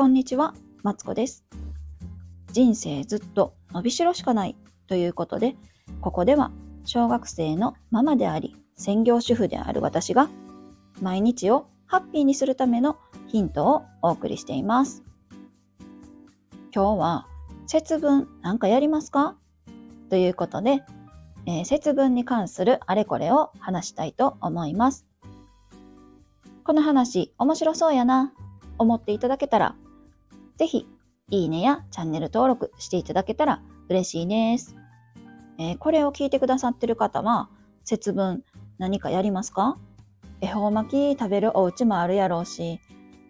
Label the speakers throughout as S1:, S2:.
S1: こんにちは、マツコです。人生ずっと伸びしろしかないということで、ここでは小学生のママであり、専業主婦である私が、毎日をハッピーにするためのヒントをお送りしています。今日は節分なんかやりますか？ということで、えー節分に関するあれこれを話したいと思います。この話面白そうやな思っていただけたら、ぜひいいねやチャンネル登録していただけたら嬉しいです。えーこれを聞いてくださってる方は、節分何かやりますか？恵方巻き食べるお家もあるやろうし、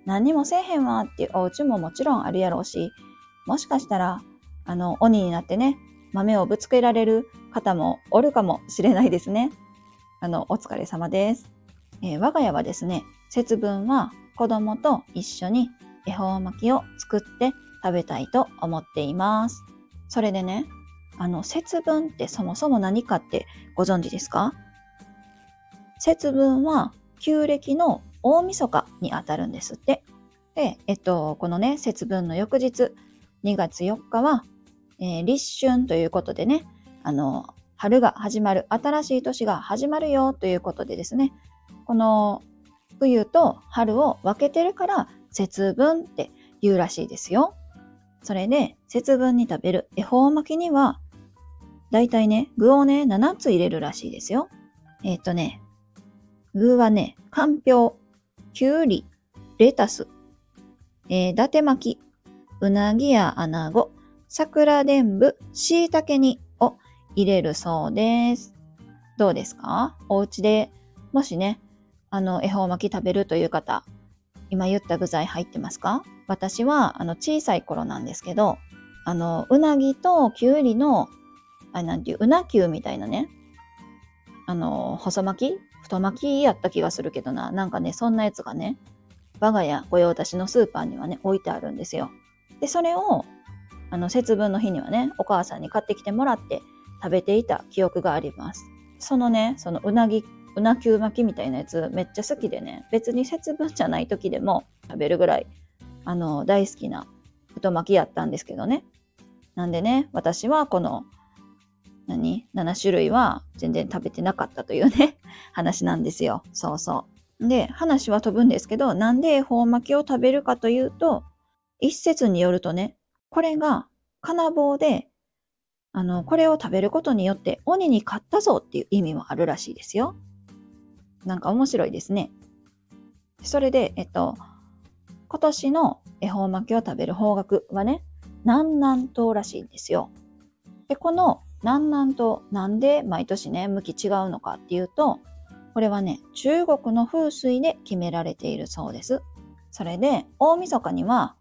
S1: 何にもせえへんわっていうお家ももちろんあるやろうし、もしかしたら、あの、鬼になってね、豆をぶつけられる方もおるかもしれないですね。あの、お疲れ様です。えー我が家はですね、節分は子供と一緒に恵方巻きを作って食べたいと思っています。それでね、あの、節分ってそもそも何かってご存知ですか？節分は旧暦の大晦日にあたるんですって。で、えっと、このね、節分の翌日、2月4日は、えー立春ということでね、あの、春が始まる、新しい年が始まるよということでですね、この冬と春を分けてるから節分って言うらしいですよ。それで節分に食べる恵方巻きにはだいたいね具をね7つ入れるらしいですよ。えっ、とね具はねかんぴょう、きゅうり、レタス、えー、伊達巻き、うなぎや穴子、桜でんぶ、しいたけ煮を入れるそうです。どうですか？お家でもしねあの、恵方巻き食べるという方、今言った具材入ってますか？私は、あの、小さい頃なんですけど、あの、うなぎときゅうりの、あれなんていう、うなきゅうみたいなね、あの、細巻き？太巻きやった気がするけどな、なんかね、そんなやつがね、我が家御用達のスーパーにはね、置いてあるんですよ。で、それを、あの、節分の日にはね、お母さんに買ってきてもらって食べていた記憶があります。そのね、そのうなぎうなきゅう巻きみたいなやつめっちゃ好きでね。別に節分じゃない時でも食べるぐらいあの大好きな太巻きやったんですけどね。なんでね私はこの何7種類は全然食べてなかったというね 話なんですよ。そうそう。で話は飛ぶんですけどなんで恵方巻きを食べるかというと一説によるとねこれが金棒であのこれを食べることによって鬼に勝ったぞっていう意味もあるらしいですよ。なんか面白いですね。それで、えっと、今年の恵方巻きを食べる方角はね、南南東らしいんですよ。で、この南南東、なんで毎年ね、向き違うのかっていうと、これはね、中国の風水で決められているそうです。それで、大晦日には、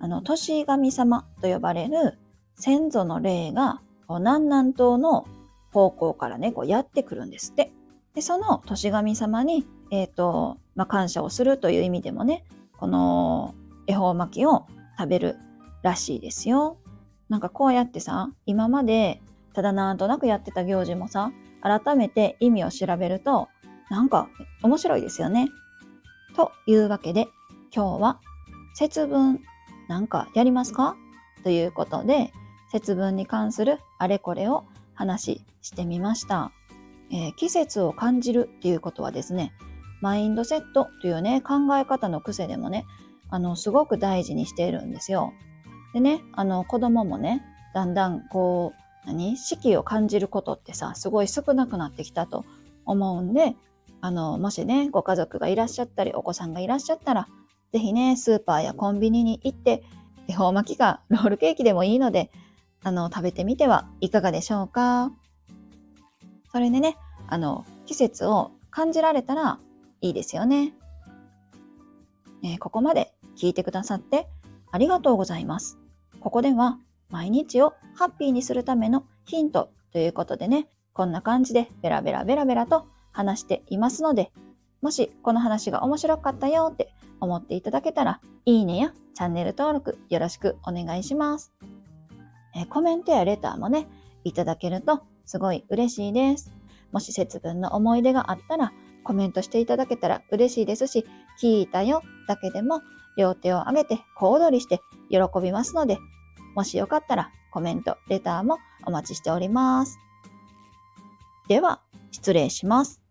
S1: あの、年神様と呼ばれる先祖の霊が、こう南南東の方向からね、こうやってくるんですって。で、その年神様に、えっ、と、まあ、感謝をするという意味でもね、この恵方巻きを食べるらしいですよ。なんかこうやってさ、今までただなんとなくやってた行事もさ、改めて意味を調べると、なんか面白いですよね。というわけで、今日は節分なんかやりますか？ということで、節分に関するあれこれを話してみました。えー季節を感じるっていうことはですねマインドセットというね考え方の癖でもねあのすごく大事にしているんですよ。でねあの子供もねだんだんこう何四季を感じることってさすごい少なくなってきたと思うんであのもしねご家族がいらっしゃったりお子さんがいらっしゃったら是非ねスーパーやコンビニに行って恵方巻きかロールケーキでもいいのであの食べてみてはいかがでしょうか？それでね、あの、季節を感じられたらいいですよね。えーここまで聞いてくださってありがとうございます。ここでは毎日をハッピーにするためのヒントということでね、こんな感じでベラベラベラベラと話していますので、もしこの話が面白かったよって思っていただけたら、いいねやチャンネル登録よろしくお願いします。えーコメントやレターもね、いただけるとすごい嬉しいです。もし節分の思い出があったら、コメントしていただけたら嬉しいですし、聞いたよだけでも両手を上げて小躍りして喜びますので、もしよかったらコメント、レターもお待ちしております。では、失礼します。